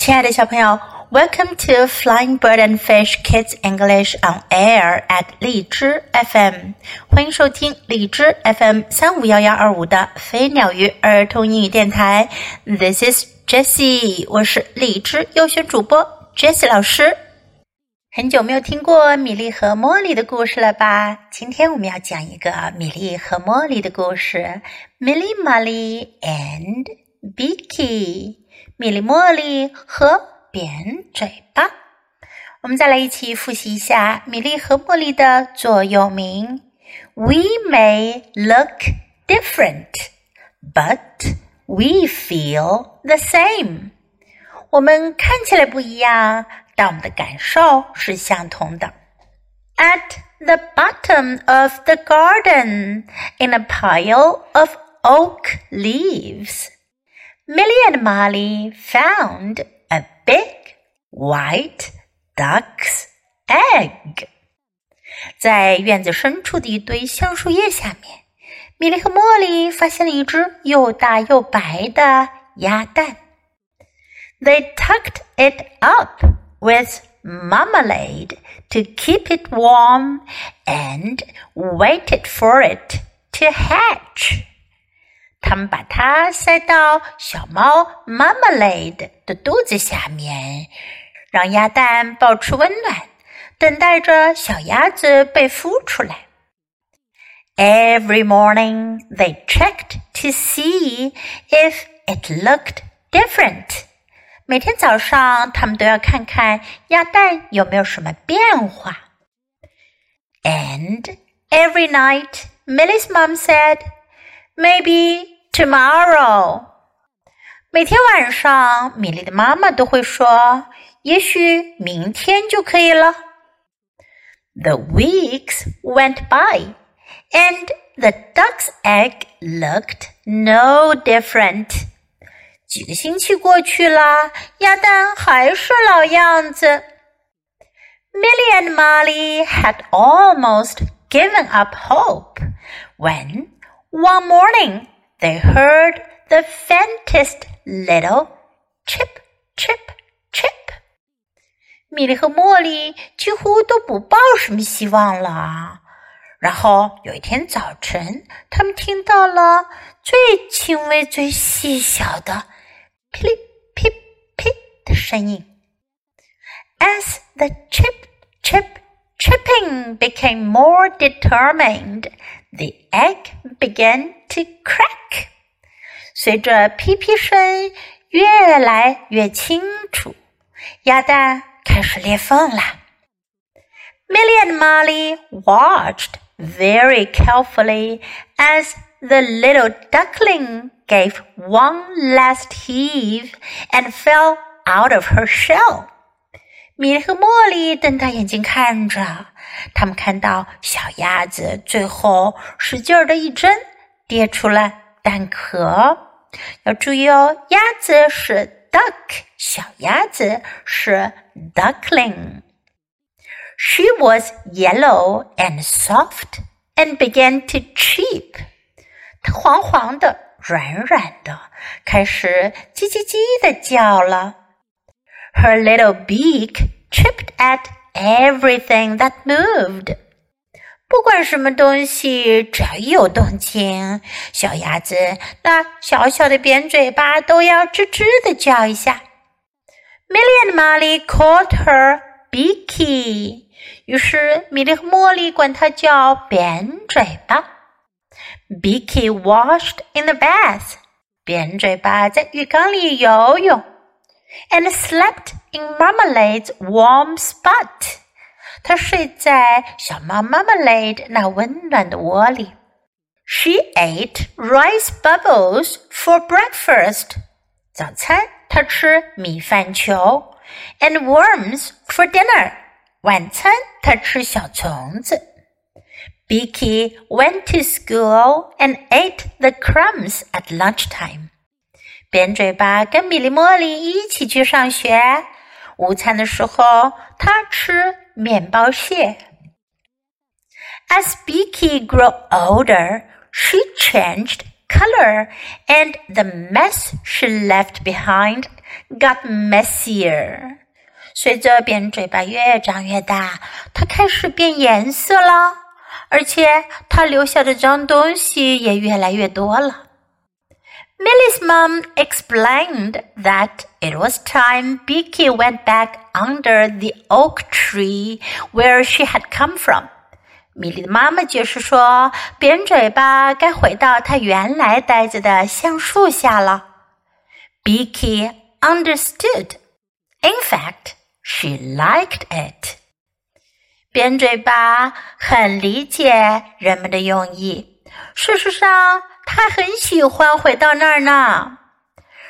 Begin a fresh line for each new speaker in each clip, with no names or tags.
亲爱的小朋友，Welcome to Flying Bird and Fish Kids English on Air at 荔枝 FM，欢迎收听荔枝 FM 三五幺幺二五的飞鸟鱼儿童英语电台。This is Jessie，我是荔枝优选主播 Jessie 老师。很久没有听过米莉和茉莉的故事了吧？今天我们要讲一个米莉和茉莉的故事，Milly Molly and Beaky。米莉茉莉和扁嘴巴。我们再来一起复习一下米莉和茉莉的座右铭：We may look different, but we feel the same。我们看起来不一样，但我们的感受是相同的。At the bottom of the garden, in a pile of oak leaves. Milly and Molly found a big white duck's egg they tucked it up with marmalade to keep it warm and waited for it to hatch. 他们把它塞到小猫 Marmalade 的肚子下面，让鸭蛋保持温暖，等待着小鸭子被孵出来。Every morning they checked to see if it looked different. 每天早上，他们都要看看鸭蛋有没有什么变化。And every night, Milly's mom said, "Maybe tomorrow。每天晚上，米莉的妈妈都会说：“也许明天就可以了。” The weeks went by, and the duck's egg looked no different. 几个星期过去啦，鸭蛋还是老样子。Milly and Molly had almost given up hope when, one morning, they heard the faintest little chip, chip, chip. 米莉和茉莉几乎都不抱什么希望了。然后有一天早晨，他们听到了最轻微、最细小的噼里噼噼的声音。As the chip, chip, chipping became more determined, the egg began to crack. 随着屁屁声越来越清楚，鸭蛋开始裂缝了。Milly and Molly watched very carefully as the little duckling gave one last heave and fell out of her shell. 米莉和茉莉瞪大眼睛看着，他们看到小鸭子最后使劲儿的一挣，跌出了蛋壳。要注意哦，鸭子是 duck，小鸭子是 duckling。She was yellow and soft and began to cheep。它黄黄的、软软的，开始叽叽叽的叫了。Her little beak tripped at everything that moved. 不管什么东西，只要一有动静，小鸭子那小小的扁嘴巴都要吱吱的叫一下。Milly and Molly called her Beaky，于是米莉和茉莉管它叫扁嘴巴。Beaky washed in the bath，扁嘴巴在浴缸里游泳。and slept in Marmalade's warm spot. 他睡在小猫 Marmalade 那温暖的窝里。She ate rice bubbles for breakfast. 早餐她吃米饭球，and worms for dinner. 晚餐她吃小虫子。Beaky went to school and ate the crumbs at lunchtime. 扁嘴巴跟米莉茉莉一起去上学。午餐的时候，他吃面包屑。As Beaky grew older, she changed color, and the mess she left behind got messier. 随着扁嘴巴越长越大，它开始变颜色了，而且它留下的脏东西也越来越多了。Milly's mom explained that it was time Beaky went back under the oak tree where she had come from. 米莉的妈妈解释说，扁嘴巴该回到他原来待着的橡树下了。Beaky understood. In fact, she liked it. 扁嘴巴很理解人们的用意。事实上，她很喜欢回到那儿呢。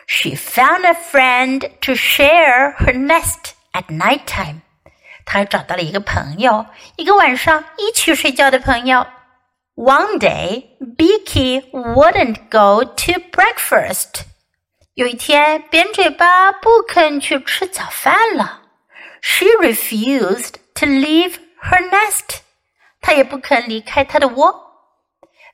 She found a friend to share her nest at night time. 她找到了一个朋友，一个晚上一起睡觉的朋友。One day, Beaky wouldn't go to breakfast. 有一天，扁嘴巴不肯去吃早饭了。She refused to leave her nest. 她也不肯离开她的窝。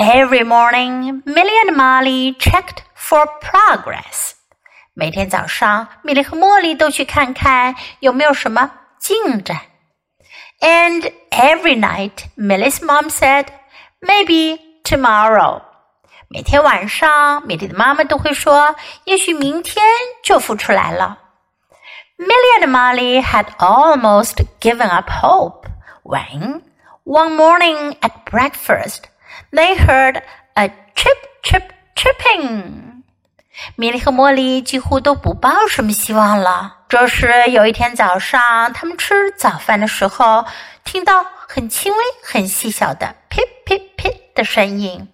Every morning, Milly and Molly checked for progress. 每天早上，米莉和茉莉都去看看有没有什么进展。And every night, Milly's mom said, "Maybe tomorrow." 每天晚上，米莉的妈妈都会说，也许明天就孵出来了。Milly and Molly had almost given up hope when one morning at breakfast they heard a chip chip chipping. 米莉和茉莉几乎都不抱什么希望了。这时有一天早上，他们吃早饭的时候，听到很轻微、很细小的 “pip pip pip” 的声音，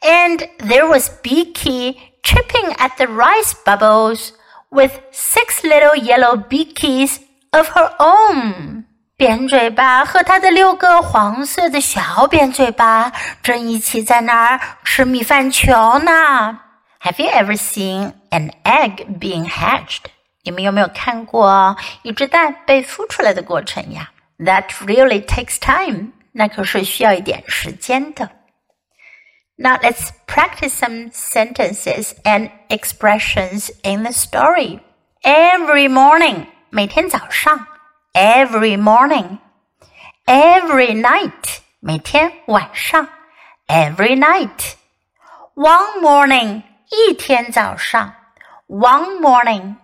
and there was Beaky chipping at the rice bubbles with six little yellow beakies of her own. 扁嘴巴和他的六个黄色的小扁嘴巴正一起在那儿吃米饭球呢。Have you ever seen an egg being hatched？你们有没有看过一只蛋被孵出来的过程呀？That really takes time。那可是需要一点时间的。Now let's practice some sentences and expressions in the story. Every morning，每天早上。 every morning, every night, 每天晚上，every night, one morning, 一天早上，one morning,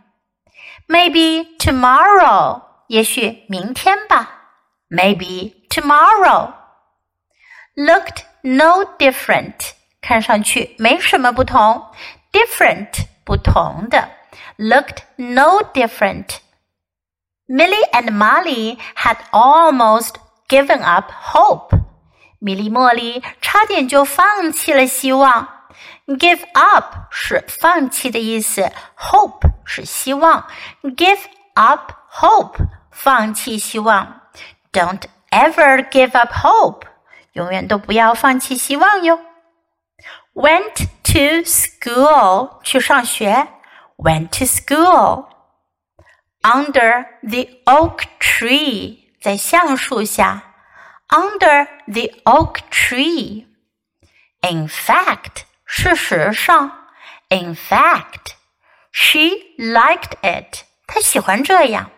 maybe tomorrow, 也许明天吧，maybe tomorrow, looked no different, 看上去没什么不同，different 不同的，looked no different。 Milly and Molly had almost given up hope. 米莉茉莉差点就放弃了希望。Give up 是放弃的意思，hope 是希望。Give up hope 放弃希望。Don't ever give up hope，永远都不要放弃希望哟。Went to school 去上学。Went to school under the oak tree，在橡树下。Under the oak tree. In fact，事实上，In fact, she liked it. 她喜欢这样。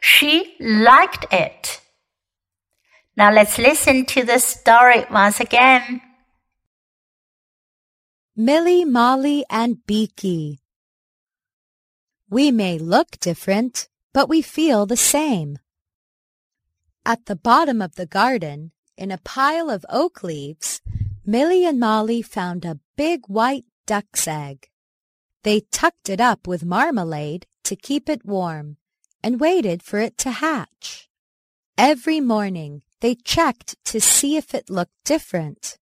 She liked it. Now let's listen to the story once again.
Milly, Molly, and Beaky we may look different, but we feel the same. At the bottom of the garden, in a pile of oak leaves, Milly and Molly found a big white duck's egg. They tucked it up with marmalade to keep it warm and waited for it to hatch. Every morning they checked to see if it looked different.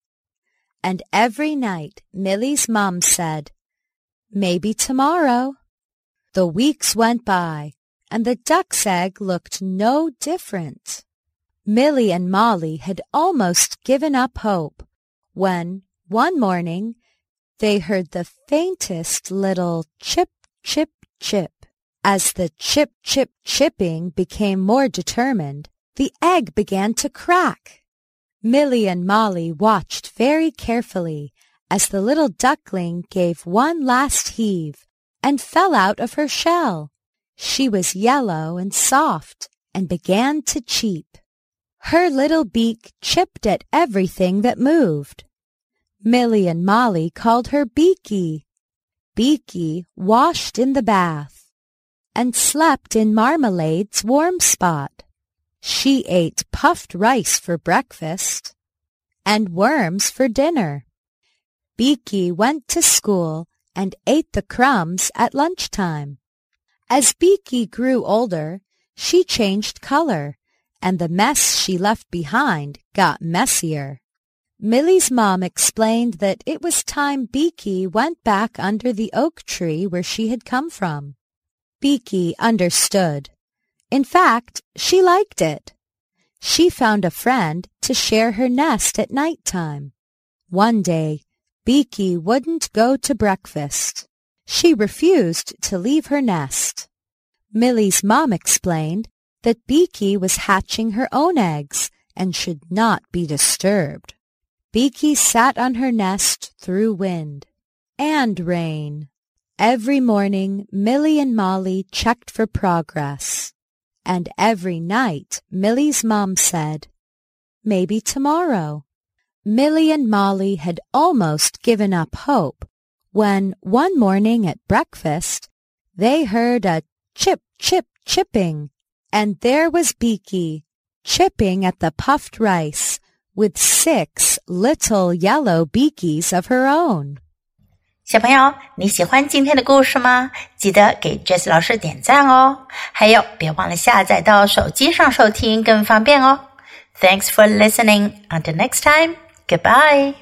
And every night Milly's mom said, maybe tomorrow. The weeks went by, and the duck's egg looked no different. Milly and Molly had almost given up hope when, one morning, they heard the faintest little chip, chip, chip. As the chip, chip, chipping became more determined, the egg began to crack. Milly and Molly watched very carefully as the little duckling gave one last heave and fell out of her shell. She was yellow and soft and began to cheep. Her little beak chipped at everything that moved. Milly and Molly called her Beaky. Beaky washed in the bath and slept in Marmalade's warm spot. She ate puffed rice for breakfast and worms for dinner. Beaky went to school and ate the crumbs at lunchtime. As Beaky grew older, she changed color, and the mess she left behind got messier. Milly's mom explained that it was time Beaky went back under the oak tree where she had come from. Beaky understood. In fact, she liked it. She found a friend to share her nest at night time. One day, Beaky wouldn't go to breakfast. She refused to leave her nest. Milly's mom explained that Beaky was hatching her own eggs and should not be disturbed. Beaky sat on her nest through wind and rain. Every morning, Milly and Molly checked for progress. And every night, Milly's mom said, Maybe tomorrow. Milly and Molly had almost given up hope when one morning at breakfast they heard a chip, chip, chipping, and there was Beaky chipping at the puffed rice with six little yellow beakies of her own.
小朋友，你喜欢今天的故事吗？记得给 Jess 老师点赞哦！还有，别忘了下载到手机上收听，更方便哦。Thanks for listening. Until next time. Goodbye.